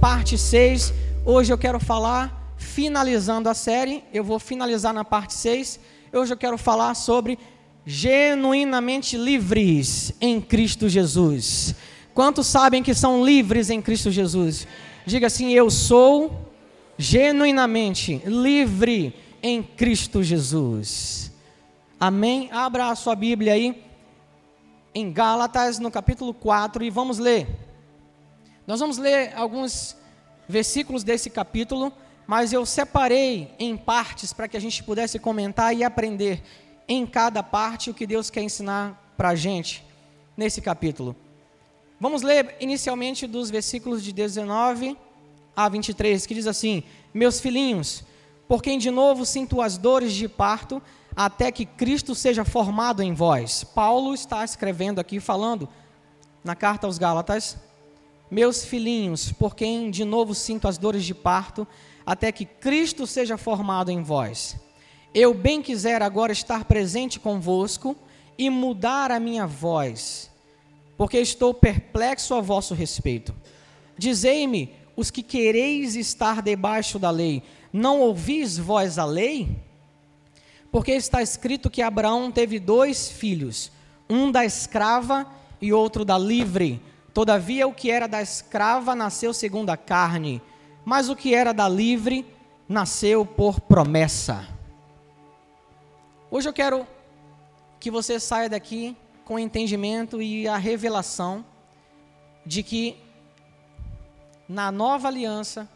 Parte 6. Hoje eu quero falar, finalizando a série, eu vou finalizar na parte 6. Hoje eu quero falar sobre genuinamente livres em Cristo Jesus. Quantos sabem que são livres em Cristo Jesus? Diga assim: Eu sou genuinamente livre em Cristo Jesus. Amém? Abra a sua Bíblia aí em Gálatas, no capítulo 4, e vamos ler. Nós vamos ler alguns versículos desse capítulo, mas eu separei em partes para que a gente pudesse comentar e aprender em cada parte o que Deus quer ensinar para a gente nesse capítulo. Vamos ler inicialmente dos versículos de 19 a 23, que diz assim: Meus filhinhos, por quem de novo sinto as dores de parto, até que Cristo seja formado em vós. Paulo está escrevendo aqui, falando na carta aos Gálatas: Meus filhinhos, por quem de novo sinto as dores de parto, até que Cristo seja formado em vós. Eu bem quiser agora estar presente convosco e mudar a minha voz, porque estou perplexo a vosso respeito. Dizei-me, os que quereis estar debaixo da lei, não ouvis vós a lei? Porque está escrito que Abraão teve dois filhos, um da escrava e outro da livre. Todavia, o que era da escrava nasceu segundo a carne, mas o que era da livre nasceu por promessa. Hoje eu quero que você saia daqui com o entendimento e a revelação de que na nova aliança,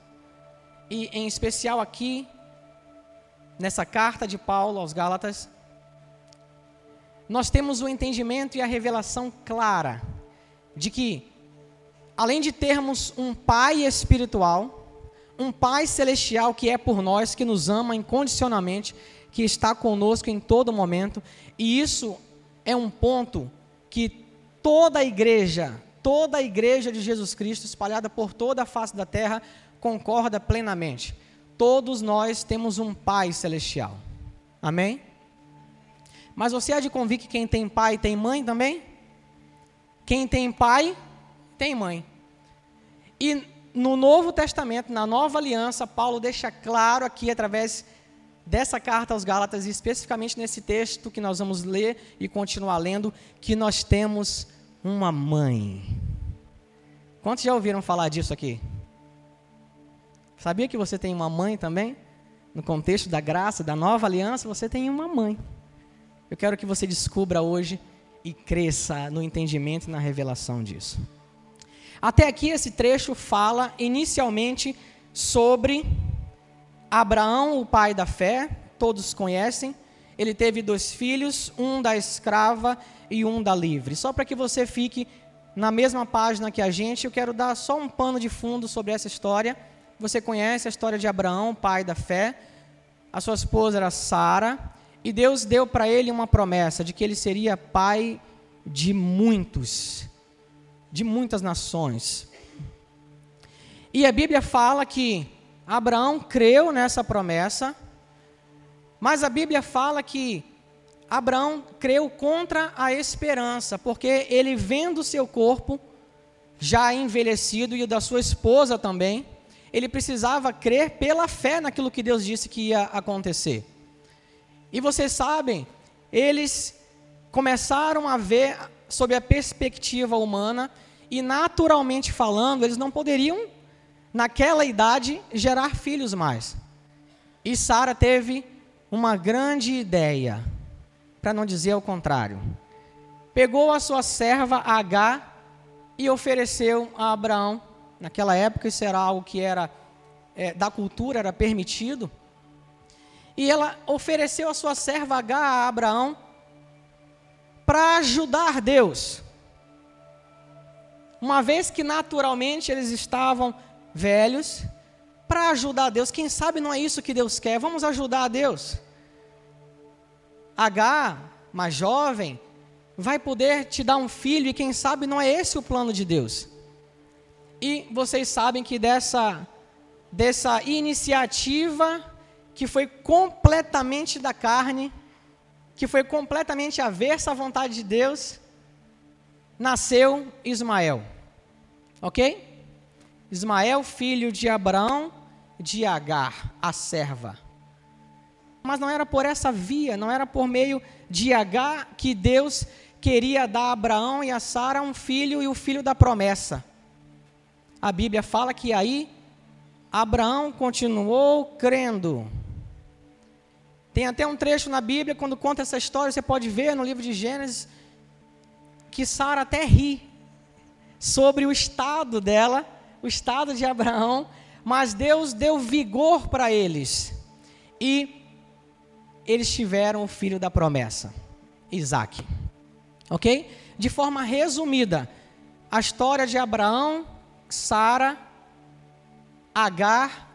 e em especial aqui nessa carta de Paulo aos Gálatas, nós temos o entendimento e a revelação clara de que, além de termos um Pai espiritual, um Pai celestial que é por nós, que nos ama incondicionalmente, que está conosco em todo momento, e isso é um ponto que toda a igreja, toda a igreja de Jesus Cristo, espalhada por toda a face da terra, concorda plenamente todos nós temos um Pai celestial. Amém? Mas você há de convir que quem tem pai tem mãe também? Quem tem pai, tem mãe. E no Novo Testamento, na Nova Aliança, Paulo deixa claro aqui, através dessa carta aos Gálatas, e especificamente nesse texto que nós vamos ler e continuar lendo, que nós temos uma mãe. Quantos já ouviram falar disso aqui? Sabia que você tem uma mãe também? No contexto da graça, da nova aliança, você tem uma mãe. Eu quero que você descubra hoje e cresça no entendimento e na revelação disso. Até aqui esse trecho fala inicialmente sobre Abraão, o pai da fé, todos conhecem. Ele teve dois filhos, um da escrava e um da livre. Só para que você fique na mesma página que a gente, eu quero dar só um pano de fundo sobre essa história você conhece a história de Abraão, pai da fé. A sua esposa era Sara. E Deus deu para ele uma promessa de que ele seria pai de muitos, de muitas nações. E a Bíblia fala que Abraão creu nessa promessa, mas a Bíblia fala que Abraão creu contra a esperança, porque ele vendo seu corpo já envelhecido e o da sua esposa também, ele precisava crer pela fé naquilo que Deus disse que ia acontecer. E vocês sabem, eles começaram a ver sob a perspectiva humana e naturalmente falando, eles não poderiam naquela idade gerar filhos mais. E Sara teve uma grande ideia, para não dizer o contrário. Pegou a sua serva H e ofereceu a Abraão Naquela época isso era algo que era é, da cultura, era permitido. E ela ofereceu a sua serva H a Abraão para ajudar Deus. Uma vez que naturalmente eles estavam velhos, para ajudar Deus, quem sabe não é isso que Deus quer, vamos ajudar a Deus. H, mais jovem, vai poder te dar um filho e quem sabe não é esse o plano de Deus. E vocês sabem que dessa, dessa iniciativa que foi completamente da carne, que foi completamente aversa à vontade de Deus, nasceu Ismael. Ok? Ismael, filho de Abraão, de Agar, a serva. Mas não era por essa via, não era por meio de Agar que Deus queria dar a Abraão e a Sara um filho e o filho da promessa. A Bíblia fala que aí Abraão continuou crendo. Tem até um trecho na Bíblia, quando conta essa história, você pode ver no livro de Gênesis, que Sara até ri sobre o estado dela, o estado de Abraão, mas Deus deu vigor para eles. E eles tiveram o filho da promessa, Isaac. Ok? De forma resumida, a história de Abraão, Sara, Agar,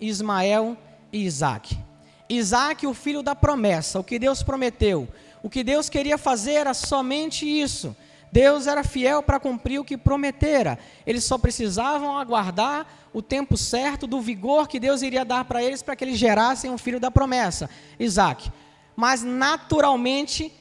Ismael e Isaac. Isaac, o filho da promessa, o que Deus prometeu. O que Deus queria fazer era somente isso. Deus era fiel para cumprir o que prometera. Eles só precisavam aguardar o tempo certo do vigor que Deus iria dar para eles para que eles gerassem um filho da promessa, Isaac. Mas naturalmente,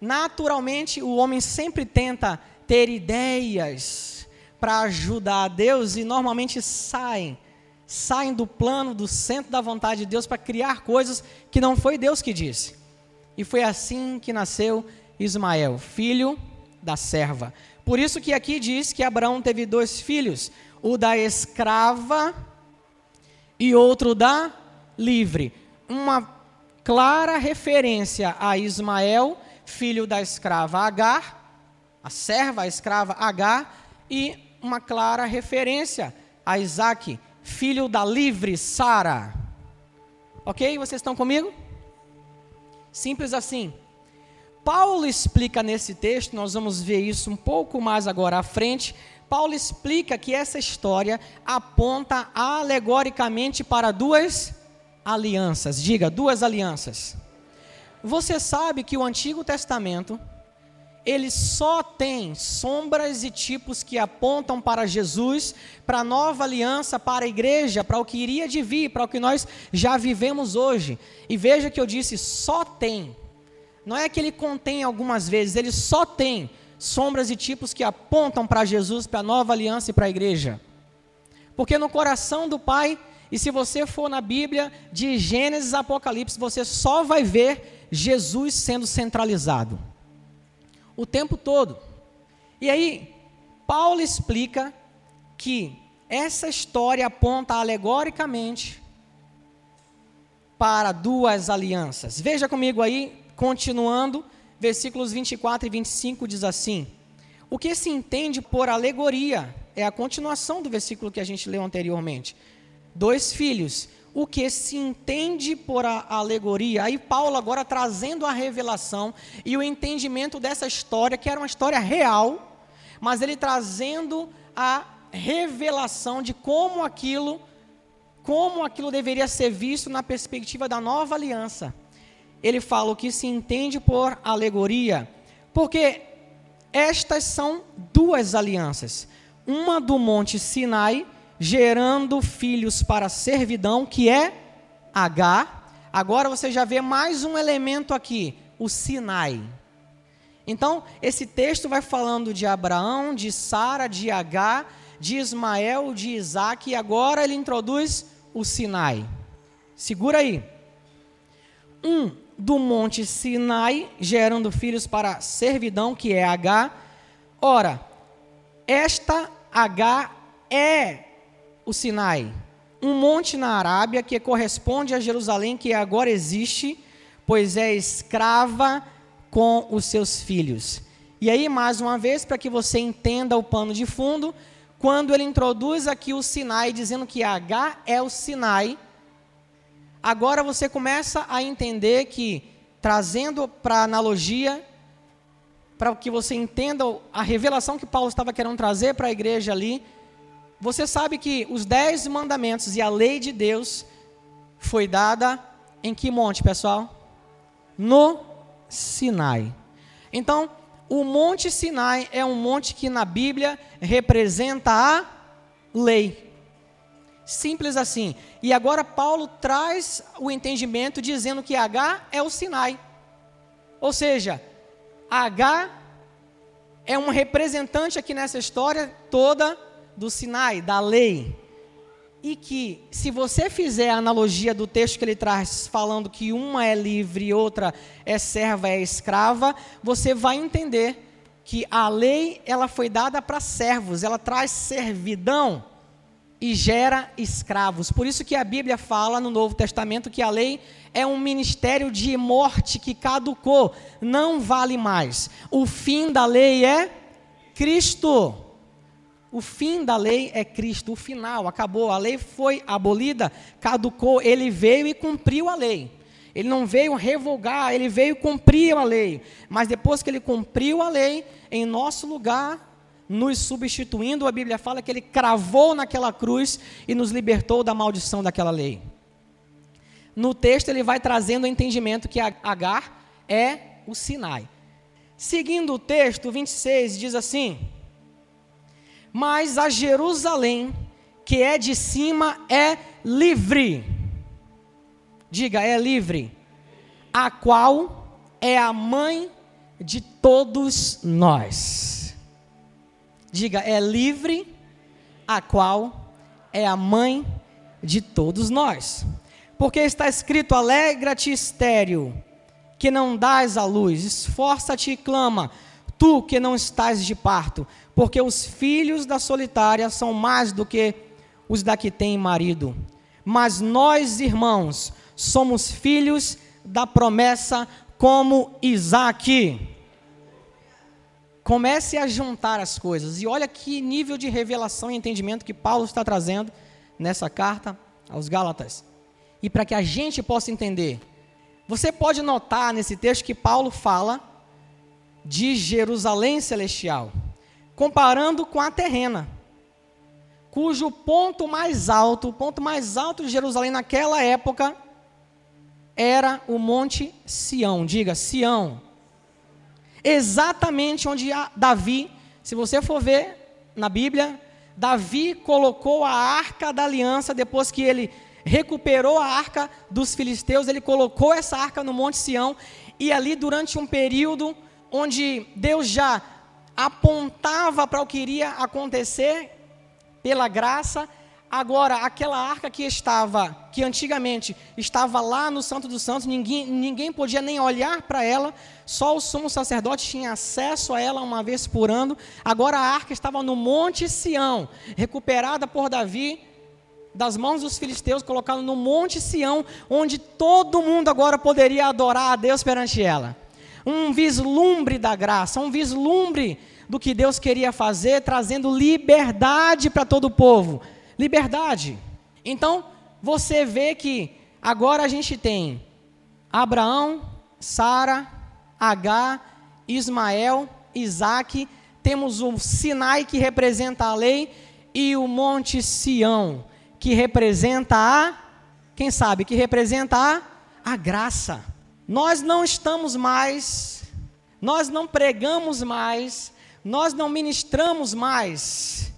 naturalmente o homem sempre tenta ter ideias para ajudar a Deus e normalmente saem, saem do plano, do centro da vontade de Deus para criar coisas que não foi Deus que disse. E foi assim que nasceu Ismael, filho da serva. Por isso que aqui diz que Abraão teve dois filhos, o da escrava e outro da livre. Uma clara referência a Ismael, filho da escrava Agar, a serva, a escrava Agar, e uma clara referência a Isaac, filho da livre Sara. Ok? Vocês estão comigo? Simples assim. Paulo explica nesse texto, nós vamos ver isso um pouco mais agora à frente. Paulo explica que essa história aponta alegoricamente para duas alianças. Diga, duas alianças. Você sabe que o Antigo Testamento ele só tem sombras e tipos que apontam para Jesus, para a nova aliança, para a igreja, para o que iria de vir, para o que nós já vivemos hoje. E veja que eu disse só tem. Não é que ele contém algumas vezes, ele só tem sombras e tipos que apontam para Jesus, para a nova aliança e para a igreja. Porque no coração do Pai, e se você for na Bíblia, de Gênesis a Apocalipse, você só vai ver Jesus sendo centralizado. O tempo todo. E aí, Paulo explica que essa história aponta alegoricamente para duas alianças. Veja comigo aí, Continuando, versículos 24 e 25 diz assim: O que se entende por alegoria é a continuação do versículo que a gente leu anteriormente. Dois filhos. O que se entende por alegoria? Aí Paulo agora trazendo a revelação e o entendimento dessa história, que era uma história real, mas ele trazendo a revelação de como aquilo como aquilo deveria ser visto na perspectiva da nova aliança ele fala o que se entende por alegoria, porque estas são duas alianças. Uma do Monte Sinai, gerando filhos para servidão, que é H. Agora você já vê mais um elemento aqui, o Sinai. Então, esse texto vai falando de Abraão, de Sara, de H, de Ismael, de Isaac, e agora ele introduz o Sinai. Segura aí. Um do monte Sinai, gerando filhos para servidão, que é H. Ora, esta H é o Sinai, um monte na Arábia que corresponde a Jerusalém, que agora existe, pois é escrava com os seus filhos. E aí, mais uma vez, para que você entenda o pano de fundo, quando ele introduz aqui o Sinai, dizendo que H é o Sinai, agora você começa a entender que, trazendo para a analogia, para que você entenda a revelação que Paulo estava querendo trazer para a igreja ali, você sabe que os dez mandamentos e a lei de Deus foi dada em que monte, pessoal? No Sinai. Então, o Monte Sinai é um monte que na Bíblia representa a lei. Simples assim. E agora Paulo traz o entendimento dizendo que H é o Sinai. Ou seja, H é um representante aqui nessa história toda do Sinai, da lei. E que, se você fizer a analogia do texto que ele traz, falando que uma é livre e outra é serva, é escrava, você vai entender que a lei ela foi dada para servos, ela traz servidão e gera escravos. Por isso que a Bíblia fala no Novo Testamento que a lei é um ministério de morte que caducou, não vale mais. O fim da lei é Cristo. O fim da lei é Cristo, o final, acabou. A lei foi abolida, caducou, ele veio e cumpriu a lei. Ele não veio revogar, ele veio cumprir a lei. Mas depois que ele cumpriu a lei, em nosso lugar, nos substituindo, a Bíblia fala que ele cravou naquela cruz e nos libertou da maldição daquela lei. No texto, ele vai trazendo o entendimento que Agar é o Sinai. Seguindo o texto, 26 diz assim: Mas a Jerusalém, que é de cima, é livre Diga, é livre. A qual é a mãe de todos nós. Diga, é livre, a qual é a mãe de todos nós. Porque está escrito: Alegra-te, estéreo, que não dás a luz, esforça-te e clama, tu que não estás de parto, porque os filhos da solitária são mais do que os da que têm marido. Mas nós, irmãos, somos filhos da promessa como Isaac. Comece a juntar as coisas. E olha que nível de revelação e entendimento que Paulo está trazendo nessa carta aos Gálatas. E para que a gente possa entender, você pode notar nesse texto que Paulo fala de Jerusalém celestial, comparando com a terrena, cujo ponto mais alto, o ponto mais alto de Jerusalém naquela época, era o Monte Sião. Diga, Sião. Exatamente onde Davi, se você for ver na Bíblia, Davi colocou a arca da aliança depois que ele recuperou a arca dos filisteus, ele colocou essa arca no Monte Sião e ali durante um período onde Deus já apontava para o que iria acontecer pela graça, Agora, aquela arca que estava, que antigamente estava lá no Santo dos Santos, ninguém, ninguém podia nem olhar para ela, só o sumo sacerdote tinha acesso a ela uma vez por ano. Agora a arca estava no Monte Sião, recuperada por Davi das mãos dos filisteus, colocada no Monte Sião, onde todo mundo agora poderia adorar a Deus perante ela. Um vislumbre da graça, um vislumbre do que Deus queria fazer, trazendo liberdade para todo o povo liberdade. Então, você vê que agora a gente tem Abraão, Sara, H, Ismael, Isaac, temos o Sinai que representa a lei e o Monte Sião que representa a, quem sabe, que representa a, a graça. Nós não estamos mais, nós não pregamos mais, nós não ministramos mais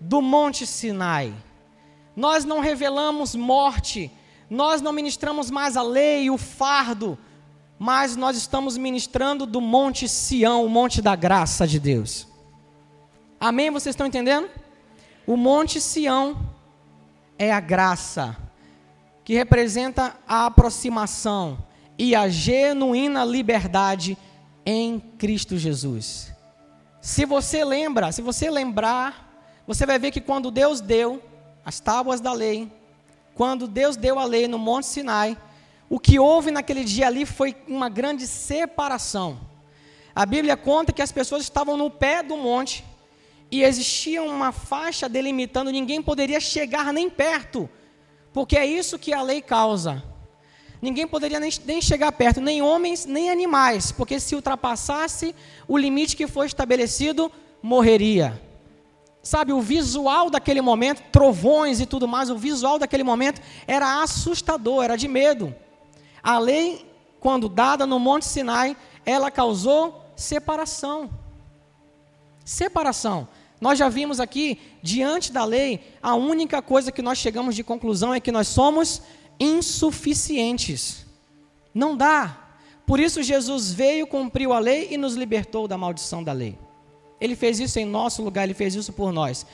do Monte Sinai. Nós não revelamos morte, nós não ministramos mais a lei, o fardo, mas nós estamos ministrando do Monte Sião, o monte da graça de Deus. Amém? Vocês estão entendendo? O Monte Sião é a graça, que representa a aproximação e a genuína liberdade em Cristo Jesus. Se você lembra, se você lembrar você vai ver que quando Deus deu as tábuas da lei, quando Deus deu a lei no Monte Sinai, o que houve naquele dia ali foi uma grande separação. A Bíblia conta que as pessoas estavam no pé do monte e existia uma faixa delimitando, ninguém poderia chegar nem perto, porque é isso que a lei causa. Ninguém poderia nem, nem chegar perto, nem homens, nem animais, porque se ultrapassasse o limite que foi estabelecido, morreria. Sabe, o visual daquele momento, trovões e tudo mais, o visual daquele momento era assustador, era de medo. A lei, quando dada no Monte Sinai, ela causou separação. Separação. Nós já vimos aqui, diante da lei, a única coisa que nós chegamos de conclusão é que nós somos insuficientes. Não dá. Por isso Jesus veio, cumpriu a lei e nos libertou da maldição da lei. Ele fez isso em nosso lugar, ele fez isso por nós.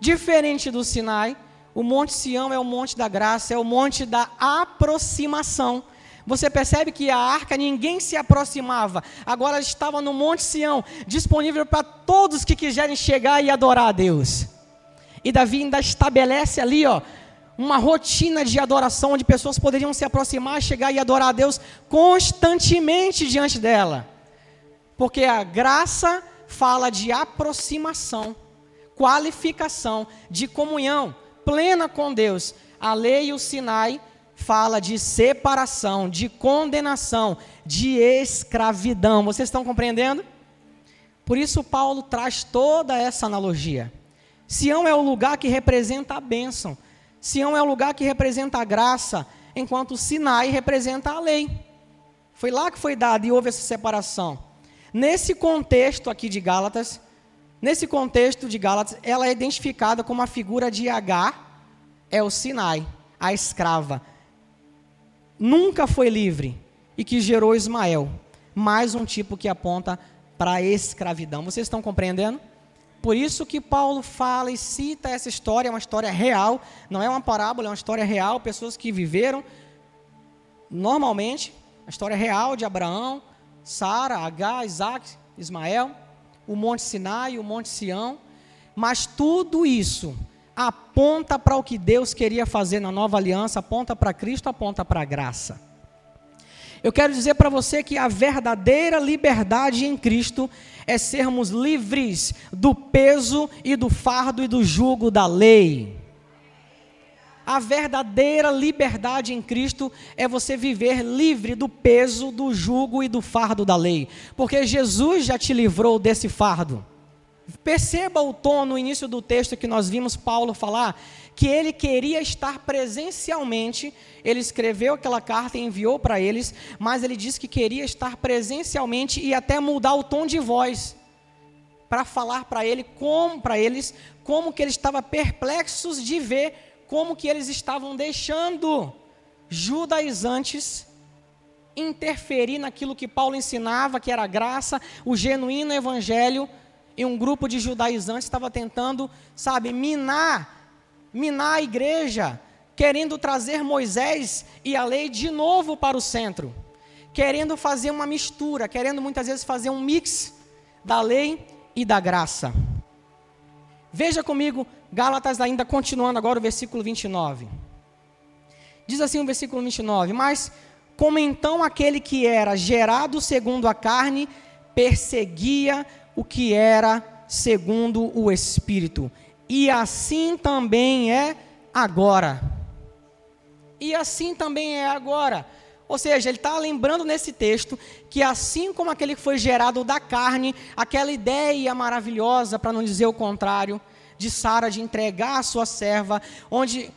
Diferente do Sinai, o Monte Sião é o monte da graça, é o monte da aproximação. Você percebe que a arca ninguém se aproximava, agora estava no Monte Sião, disponível para todos que quiserem chegar e adorar a Deus. E Davi ainda estabelece ali, ó, uma rotina de adoração onde pessoas poderiam se aproximar, chegar e adorar a Deus constantemente diante dela. Porque a graça fala de aproximação, qualificação, de comunhão plena com Deus. A lei e o Sinai fala de separação, de condenação, de escravidão. Vocês estão compreendendo? Por isso Paulo traz toda essa analogia. Sião é o lugar que representa a bênção. Sião é o lugar que representa a graça, enquanto Sinai representa a lei. Foi lá que foi dado e houve essa separação. Nesse contexto aqui de Gálatas, nesse contexto de Gálatas, ela é identificada como a figura de Agar, é o Sinai, a escrava. Nunca foi livre e que gerou Ismael, mais um tipo que aponta para a escravidão. Vocês estão compreendendo? Por isso que Paulo fala e cita essa história, é uma história real, não é uma parábola, é uma história real, pessoas que viveram normalmente, a história real de Abraão, Sara, Agar, Isaac, Ismael, o Monte Sinai, o Monte Sião, mas tudo isso aponta para o que Deus queria fazer na nova aliança, aponta para Cristo, aponta para a graça. Eu quero dizer para você que a verdadeira liberdade em Cristo é sermos livres do peso e do fardo e do jugo da lei. A verdadeira liberdade em Cristo é você viver livre do peso, do jugo e do fardo da lei, porque Jesus já te livrou desse fardo. Perceba o tom no início do texto que nós vimos Paulo falar, que ele queria estar presencialmente, ele escreveu aquela carta e enviou para eles, mas ele disse que queria estar presencialmente e até mudar o tom de voz para falar para ele como para eles como que ele estava perplexos de ver como que eles estavam deixando judaizantes interferir naquilo que Paulo ensinava, que era graça, o genuíno evangelho, e um grupo de judaizantes estava tentando, sabe, minar, minar a igreja, querendo trazer Moisés e a lei de novo para o centro, querendo fazer uma mistura, querendo muitas vezes fazer um mix da lei e da graça. Veja comigo Gálatas ainda continuando agora o versículo 29. Diz assim o versículo 29: Mas como então aquele que era gerado segundo a carne perseguia o que era segundo o Espírito, e assim também é agora. E assim também é agora. Ou seja, ele está lembrando nesse texto que assim como aquele que foi gerado da carne, aquela ideia maravilhosa, para não dizer o contrário, de Sara de entregar a sua serva, onde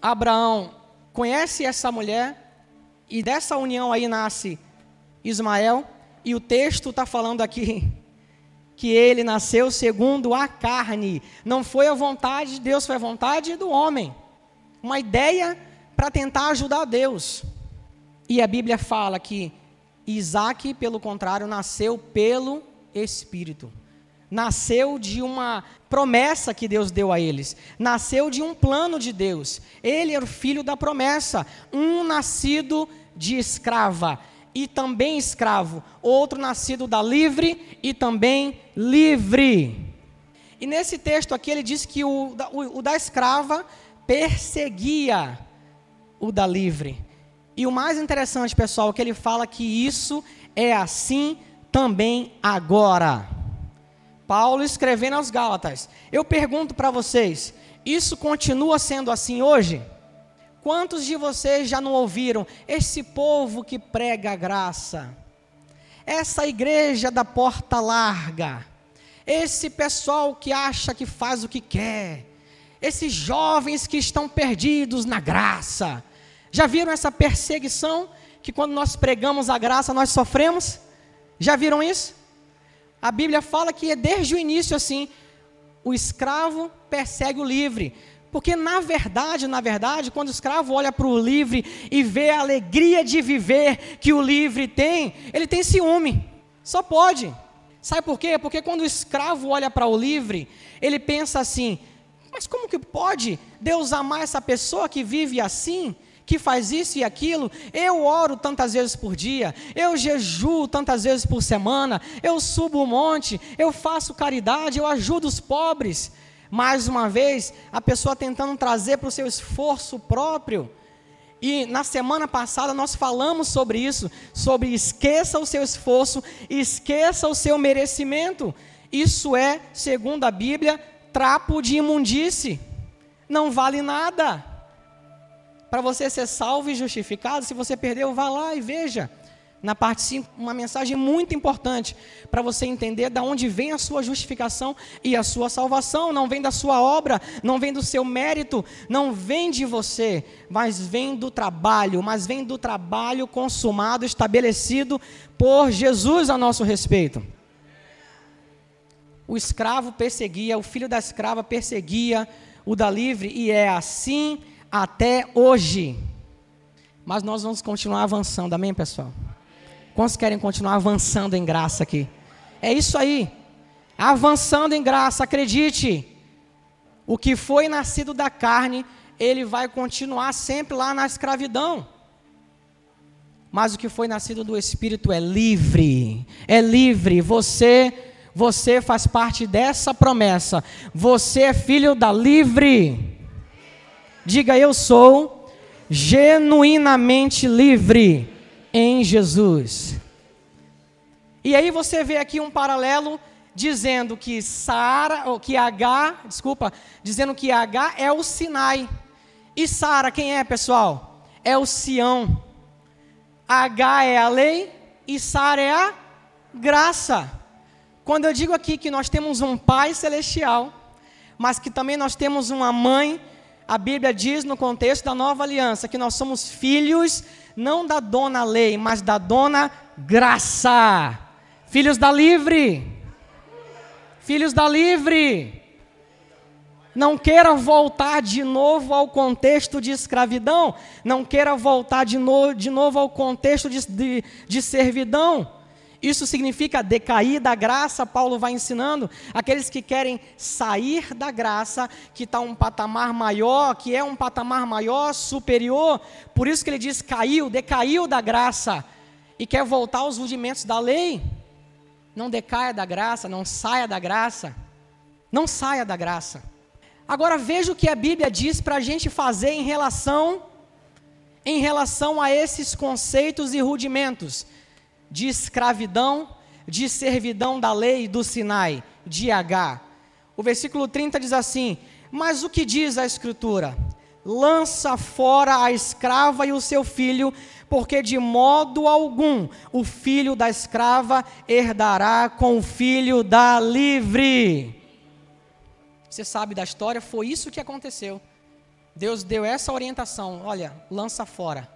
Abraão conhece essa mulher e dessa união aí nasce Ismael, e o texto está falando aqui que ele nasceu segundo a carne, não foi a vontade de Deus, foi a vontade do homem. Uma ideia para tentar ajudar Deus. E a Bíblia fala que Isaac, pelo contrário, nasceu pelo Espírito nasceu de uma promessa que Deus deu a eles, nasceu de um plano de Deus. Ele era o filho da promessa, um nascido de escrava e também escravo, outro nascido da livre e também livre. E nesse texto aqui ele diz que o, o, o da escrava perseguia o da livre. E o mais interessante, pessoal, é que ele fala que isso é assim também agora. Paulo escrevendo aos Gálatas. Eu pergunto para vocês: isso continua sendo assim hoje? Quantos de vocês já não ouviram esse povo que prega a graça? Essa igreja da porta larga? Esse pessoal que acha que faz o que quer? Esses jovens que estão perdidos na graça? Já viram essa perseguição que quando nós pregamos a graça nós sofremos? Já viram isso? A Bíblia fala que é desde o início assim: o escravo persegue o livre. Porque na verdade, na verdade, quando o escravo olha para o livre e vê a alegria de viver que o livre tem, ele tem ciúme. Só pode. Sabe por quê? Porque quando o escravo olha para o livre, ele pensa assim: Mas como que pode Deus amar essa pessoa que vive assim? que faz isso e aquilo, eu oro tantas vezes por dia, eu jejuo tantas vezes por semana, eu subo o um monte, eu faço caridade, eu ajudo os pobres. Mais uma vez, a pessoa tentando trazer para o seu esforço próprio. E na semana passada nós falamos sobre isso, sobre esqueça o seu esforço, esqueça o seu merecimento. Isso é, segundo a Bíblia, trapo de imundície. Não vale nada para você ser salvo e justificado, se você perdeu, vá lá e veja. Na parte 5, uma mensagem muito importante para você entender de onde vem a sua justificação e a sua salvação. Não vem da sua obra, não vem do seu mérito, não vem de você, mas vem do trabalho, mas vem do trabalho consumado, estabelecido por Jesus a nosso respeito. O escravo perseguia, o filho da escrava perseguia o da livre, e é assim até hoje. Mas nós vamos continuar avançando, amém, pessoal? Quantos querem continuar avançando em graça aqui? É isso aí. Avançando em graça, acredite. O que foi nascido da carne, ele vai continuar sempre lá na escravidão. Mas o que foi nascido do espírito é livre. É livre. Você você faz parte dessa promessa. Você é filho da livre. Diga eu sou genuinamente livre em Jesus. E aí você vê aqui um paralelo dizendo que Sara, ou que H, desculpa, dizendo que H é o Sinai. E Sara quem é, pessoal? É o Sião. H é a lei e Sara é a graça. Quando eu digo aqui que nós temos um Pai celestial, mas que também nós temos uma mãe a Bíblia diz no contexto da nova aliança que nós somos filhos não da dona lei, mas da dona graça. Filhos da livre. Filhos da livre. Não queira voltar de novo ao contexto de escravidão. Não queira voltar de, no, de novo ao contexto de, de, de servidão. Isso significa decair da graça, Paulo vai ensinando. Aqueles que querem sair da graça, que está um patamar maior, que é um patamar maior, superior. Por isso que ele diz caiu, decaiu da graça. E quer voltar aos rudimentos da lei. Não decaia da graça, não saia da graça. Não saia da graça. Agora veja o que a Bíblia diz para a gente fazer em relação, em relação a esses conceitos e rudimentos de escravidão, de servidão da lei do Sinai, de H. O versículo 30 diz assim: Mas o que diz a Escritura? Lança fora a escrava e o seu filho, porque de modo algum o filho da escrava herdará com o filho da livre. Você sabe da história, foi isso que aconteceu. Deus deu essa orientação: olha, lança fora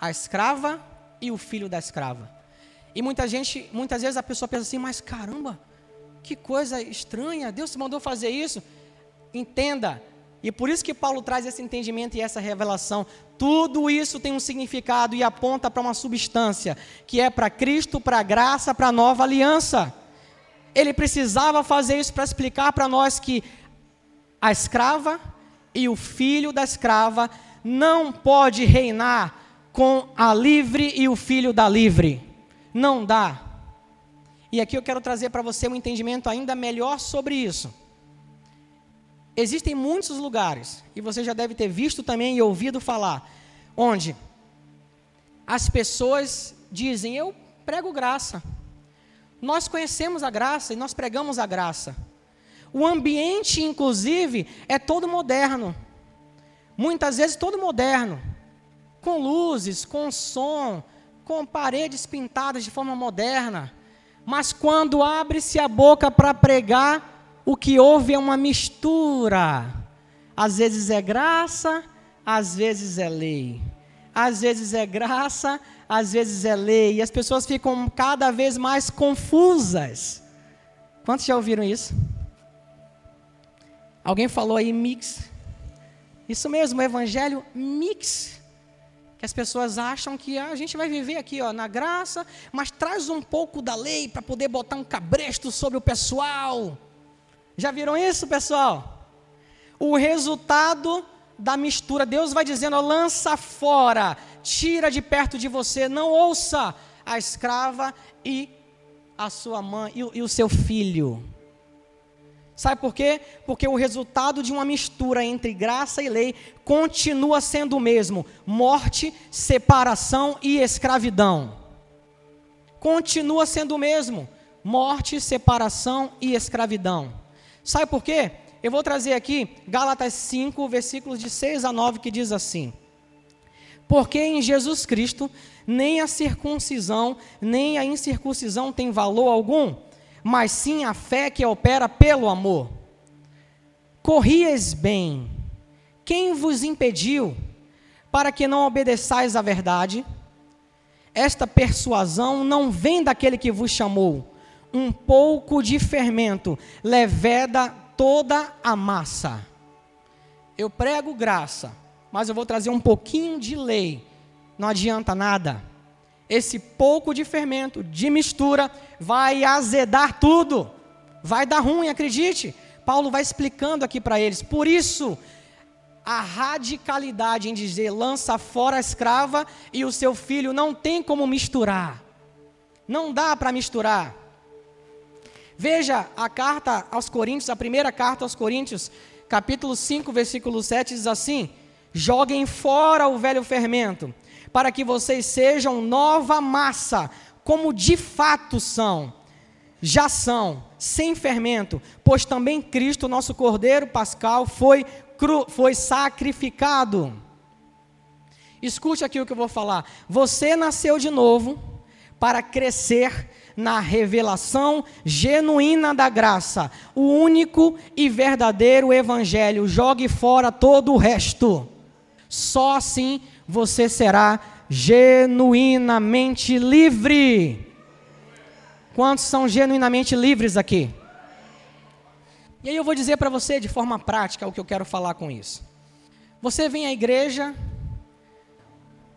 a escrava e o filho da escrava. E muita gente, muitas vezes a pessoa pensa assim, mas caramba, que coisa estranha, Deus te mandou fazer isso. Entenda, e por isso que Paulo traz esse entendimento e essa revelação. Tudo isso tem um significado e aponta para uma substância, que é para Cristo, para a graça, para a nova aliança. Ele precisava fazer isso para explicar para nós que a escrava e o filho da escrava não pode reinar com a livre e o filho da livre. Não dá. E aqui eu quero trazer para você um entendimento ainda melhor sobre isso. Existem muitos lugares, e você já deve ter visto também e ouvido falar, onde as pessoas dizem: Eu prego graça. Nós conhecemos a graça e nós pregamos a graça. O ambiente, inclusive, é todo moderno. Muitas vezes todo moderno. Com luzes, com som, com paredes pintadas de forma moderna, mas quando abre-se a boca para pregar, o que houve é uma mistura. Às vezes é graça, às vezes é lei. Às vezes é graça, às vezes é lei. E as pessoas ficam cada vez mais confusas. Quantos já ouviram isso? Alguém falou aí mix? Isso mesmo, o evangelho mix que as pessoas acham que ah, a gente vai viver aqui ó, na graça, mas traz um pouco da lei para poder botar um cabresto sobre o pessoal. Já viram isso, pessoal? O resultado da mistura, Deus vai dizendo: lança fora, tira de perto de você, não ouça a escrava e a sua mãe e, e o seu filho. Sabe por quê? Porque o resultado de uma mistura entre graça e lei continua sendo o mesmo: morte, separação e escravidão. Continua sendo o mesmo: morte, separação e escravidão. Sabe por quê? Eu vou trazer aqui Gálatas 5, versículos de 6 a 9, que diz assim: Porque em Jesus Cristo nem a circuncisão, nem a incircuncisão tem valor algum mas sim a fé que opera pelo amor. Corrieis bem, quem vos impediu para que não obedeçais à verdade? Esta persuasão não vem daquele que vos chamou. Um pouco de fermento leveda toda a massa. Eu prego graça, mas eu vou trazer um pouquinho de lei. Não adianta nada esse pouco de fermento, de mistura, vai azedar tudo. Vai dar ruim, acredite. Paulo vai explicando aqui para eles. Por isso, a radicalidade em dizer lança fora a escrava e o seu filho não tem como misturar. Não dá para misturar. Veja a carta aos Coríntios, a primeira carta aos Coríntios, capítulo 5, versículo 7 diz assim: Joguem fora o velho fermento para que vocês sejam nova massa, como de fato são, já são, sem fermento, pois também Cristo, nosso Cordeiro Pascal, foi, cru, foi sacrificado. Escute aqui o que eu vou falar. Você nasceu de novo para crescer na revelação genuína da graça, o único e verdadeiro Evangelho. Jogue fora todo o resto. Só assim você será genuinamente livre. Quantos são genuinamente livres aqui? E aí eu vou dizer para você de forma prática o que eu quero falar com isso. Você vem à igreja,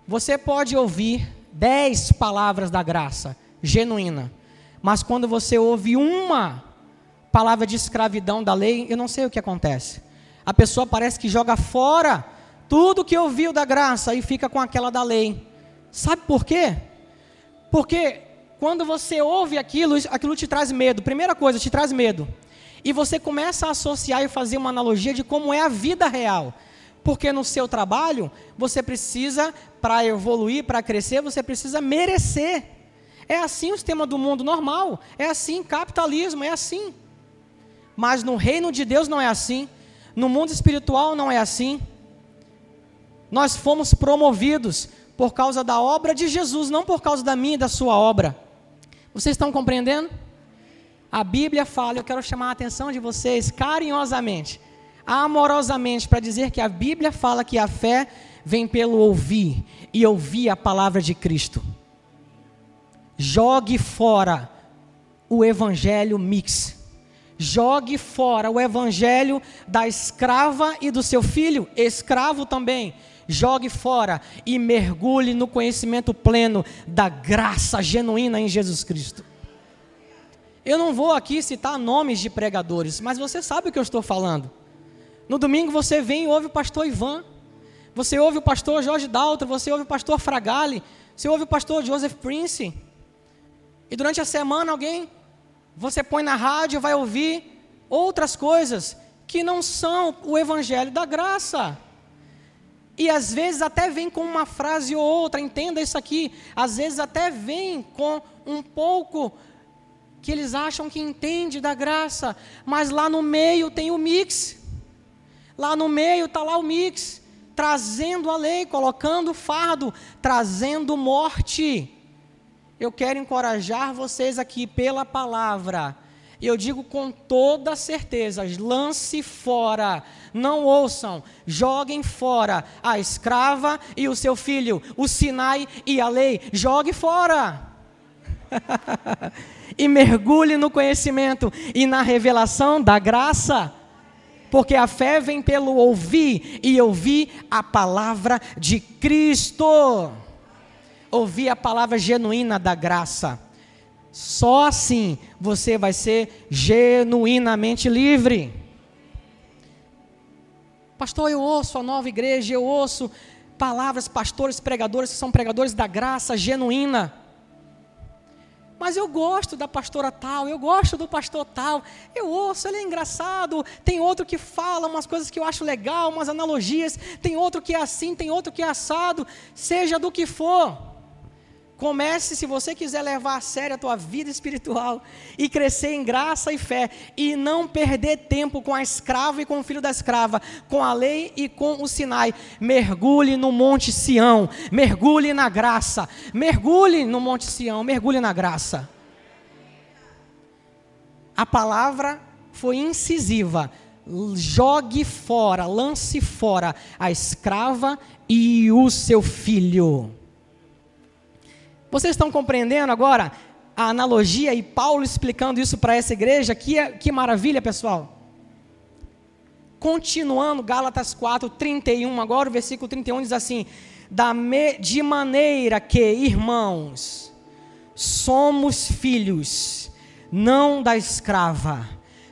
você pode ouvir dez palavras da graça genuína, mas quando você ouve uma palavra de escravidão da lei, eu não sei o que acontece. A pessoa parece que joga fora tudo que ouviu da graça e fica com aquela da lei. Sabe por quê? Porque quando você ouve aquilo, aquilo te traz medo. Primeira coisa, te traz medo. E você começa a associar e fazer uma analogia de como é a vida real. Porque no seu trabalho, você precisa, para evoluir, para crescer, você precisa merecer. É assim o sistema do mundo normal. É assim, capitalismo, é assim. Mas no reino de Deus não é assim. No mundo espiritual não é assim. Nós fomos promovidos por causa da obra de Jesus, não por causa da minha e da sua obra. Vocês estão compreendendo? A Bíblia fala, eu quero chamar a atenção de vocês carinhosamente, amorosamente, para dizer que a Bíblia fala que a fé vem pelo ouvir e ouvir a palavra de Cristo. Jogue fora o evangelho mix. Jogue fora o evangelho da escrava e do seu filho, escravo também jogue fora e mergulhe no conhecimento pleno da graça genuína em Jesus Cristo. Eu não vou aqui citar nomes de pregadores, mas você sabe o que eu estou falando. No domingo você vem e ouve o pastor Ivan, você ouve o pastor Jorge Daltro, você ouve o pastor Fragale, você ouve o pastor Joseph Prince. E durante a semana alguém, você põe na rádio, vai ouvir outras coisas que não são o evangelho da graça. E às vezes até vem com uma frase ou outra, entenda isso aqui. Às vezes até vem com um pouco que eles acham que entende da graça, mas lá no meio tem o mix. Lá no meio está lá o mix, trazendo a lei, colocando fardo, trazendo morte. Eu quero encorajar vocês aqui pela palavra e eu digo com toda certeza: lance fora, não ouçam, joguem fora a escrava e o seu filho, o Sinai e a lei, jogue fora. e mergulhe no conhecimento e na revelação da graça. Porque a fé vem pelo ouvir e ouvir a palavra de Cristo. Ouvir a palavra genuína da graça. Só assim você vai ser genuinamente livre. Pastor, eu ouço a nova igreja, eu ouço palavras, pastores, pregadores que são pregadores da graça genuína. Mas eu gosto da pastora tal, eu gosto do pastor tal, eu ouço, ele é engraçado. Tem outro que fala umas coisas que eu acho legal, umas analogias. Tem outro que é assim, tem outro que é assado. Seja do que for. Comece, se você quiser levar a sério a tua vida espiritual e crescer em graça e fé e não perder tempo com a escrava e com o filho da escrava, com a lei e com o Sinai. Mergulhe no Monte Sião, mergulhe na graça, mergulhe no Monte Sião, mergulhe na graça. A palavra foi incisiva. Jogue fora, lance fora a escrava e o seu filho. Vocês estão compreendendo agora a analogia e Paulo explicando isso para essa igreja? Que, é, que maravilha, pessoal. Continuando, Gálatas 4, 31, agora o versículo 31 diz assim: me, De maneira que, irmãos, somos filhos, não da escrava,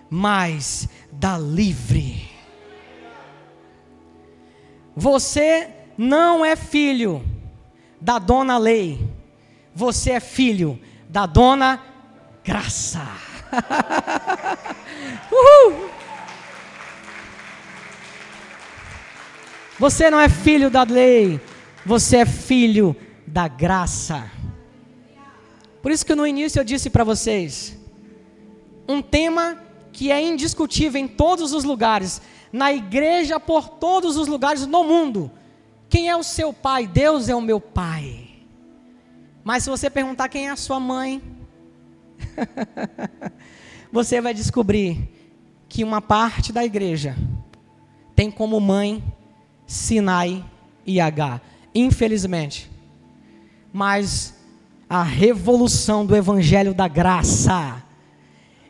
mas da livre. Você não é filho da dona lei você é filho da dona Graça. Uhul. Você não é filho da lei, você é filho da graça. Por isso que no início eu disse para vocês, um tema que é indiscutível em todos os lugares, na igreja por todos os lugares no mundo. Quem é o seu pai? Deus é o meu pai. Mas se você perguntar quem é a sua mãe, você vai descobrir que uma parte da igreja tem como mãe Sinai e H. Infelizmente. Mas a revolução do evangelho da graça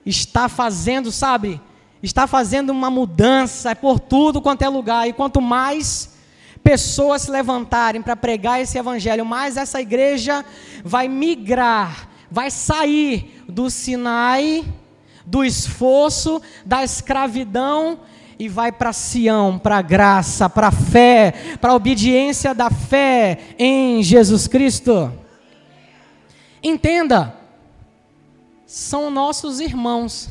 está fazendo, sabe? Está fazendo uma mudança por tudo quanto é lugar. E quanto mais pessoas se levantarem para pregar esse evangelho, mais essa igreja vai migrar, vai sair do Sinai, do esforço, da escravidão e vai para Sião, para a graça, para a fé, para a obediência da fé em Jesus Cristo. Entenda, são nossos irmãos,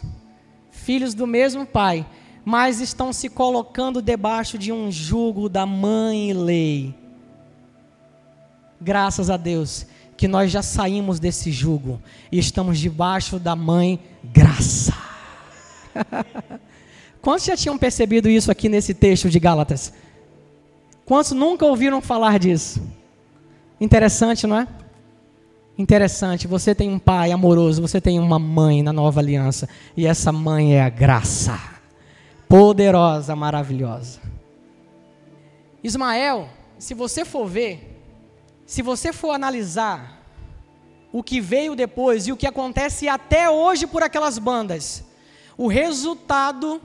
filhos do mesmo Pai mas estão se colocando debaixo de um jugo da mãe lei. Graças a Deus que nós já saímos desse jugo e estamos debaixo da mãe graça. Quantos já tinham percebido isso aqui nesse texto de Gálatas? Quantos nunca ouviram falar disso? Interessante, não é? Interessante, você tem um pai amoroso, você tem uma mãe na nova aliança, e essa mãe é a graça poderosa, maravilhosa. Ismael, se você for ver, se você for analisar o que veio depois e o que acontece até hoje por aquelas bandas, o resultado,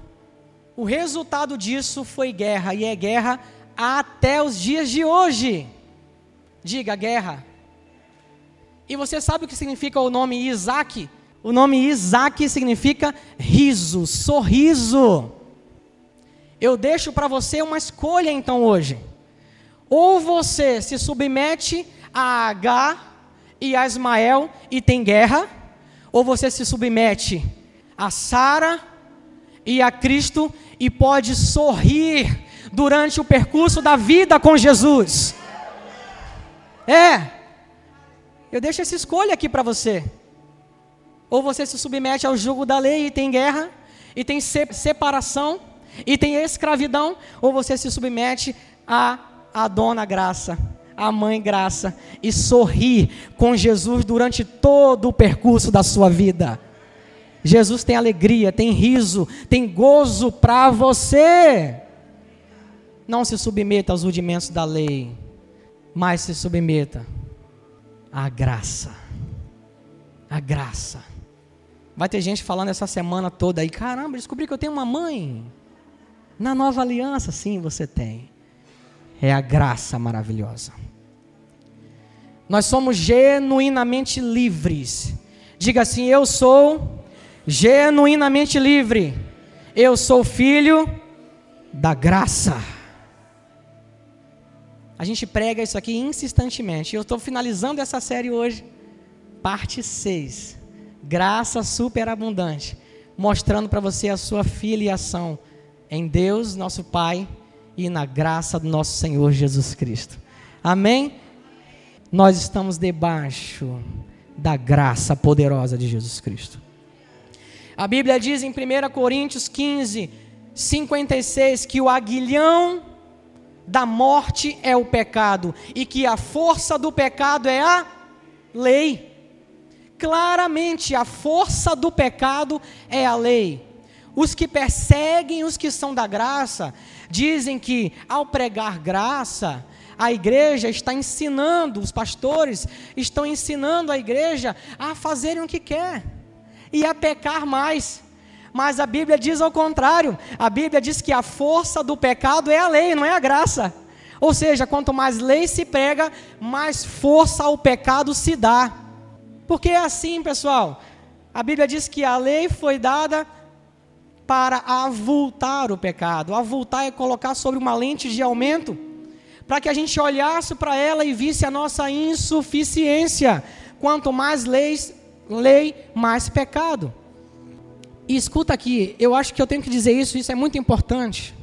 o resultado disso foi guerra e é guerra até os dias de hoje. Diga guerra. E você sabe o que significa o nome Isaac? O nome Isaac significa riso, sorriso. Eu deixo para você uma escolha então hoje. Ou você se submete a H e a Ismael e tem guerra, ou você se submete a Sara e a Cristo e pode sorrir durante o percurso da vida com Jesus. É. Eu deixo essa escolha aqui para você. Ou você se submete ao jugo da lei e tem guerra, e tem separação, e tem escravidão, ou você se submete a a dona graça, a mãe graça e sorri com Jesus durante todo o percurso da sua vida. Jesus tem alegria, tem riso, tem gozo para você. Não se submeta aos rudimentos da lei, mas se submeta à graça. A graça. Vai ter gente falando essa semana toda aí, caramba, descobri que eu tenho uma mãe. Na nova aliança, sim, você tem. É a graça maravilhosa. Nós somos genuinamente livres. Diga assim: Eu sou genuinamente livre. Eu sou filho da graça. A gente prega isso aqui insistentemente. Eu estou finalizando essa série hoje, parte 6. Graça superabundante, mostrando para você a sua filiação em Deus, nosso Pai, e na graça do nosso Senhor Jesus Cristo. Amém? Nós estamos debaixo da graça poderosa de Jesus Cristo. A Bíblia diz em 1 Coríntios 15, 56 que o aguilhão da morte é o pecado e que a força do pecado é a lei. Claramente, a força do pecado é a lei. Os que perseguem os que são da graça dizem que, ao pregar graça, a igreja está ensinando, os pastores estão ensinando a igreja a fazerem o que quer e a pecar mais. Mas a Bíblia diz ao contrário. A Bíblia diz que a força do pecado é a lei, não é a graça. Ou seja, quanto mais lei se prega, mais força ao pecado se dá. Porque é assim, pessoal. A Bíblia diz que a lei foi dada para avultar o pecado. Avultar é colocar sobre uma lente de aumento, para que a gente olhasse para ela e visse a nossa insuficiência. Quanto mais leis, lei, mais pecado. E escuta aqui, eu acho que eu tenho que dizer isso, isso é muito importante.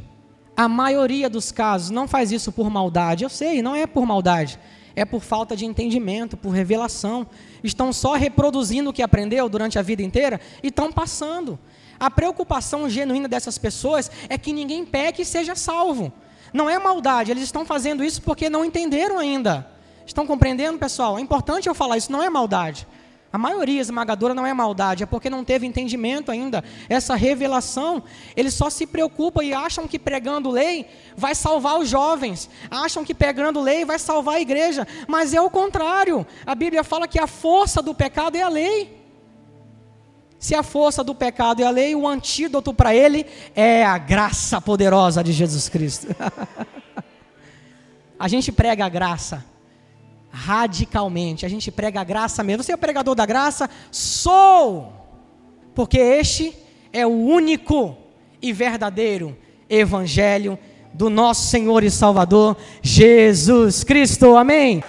A maioria dos casos não faz isso por maldade. Eu sei, não é por maldade. É por falta de entendimento, por revelação. Estão só reproduzindo o que aprendeu durante a vida inteira e estão passando. A preocupação genuína dessas pessoas é que ninguém peque e seja salvo. Não é maldade, eles estão fazendo isso porque não entenderam ainda. Estão compreendendo, pessoal? É importante eu falar isso, não é maldade. A maioria esmagadora não é maldade, é porque não teve entendimento ainda, essa revelação. Eles só se preocupam e acham que pregando lei vai salvar os jovens, acham que pregando lei vai salvar a igreja, mas é o contrário. A Bíblia fala que a força do pecado é a lei. Se a força do pecado é a lei, o antídoto para ele é a graça poderosa de Jesus Cristo. a gente prega a graça radicalmente. A gente prega a graça mesmo. Você é o pregador da graça? Sou! Porque este é o único e verdadeiro evangelho do nosso Senhor e Salvador Jesus Cristo. Amém.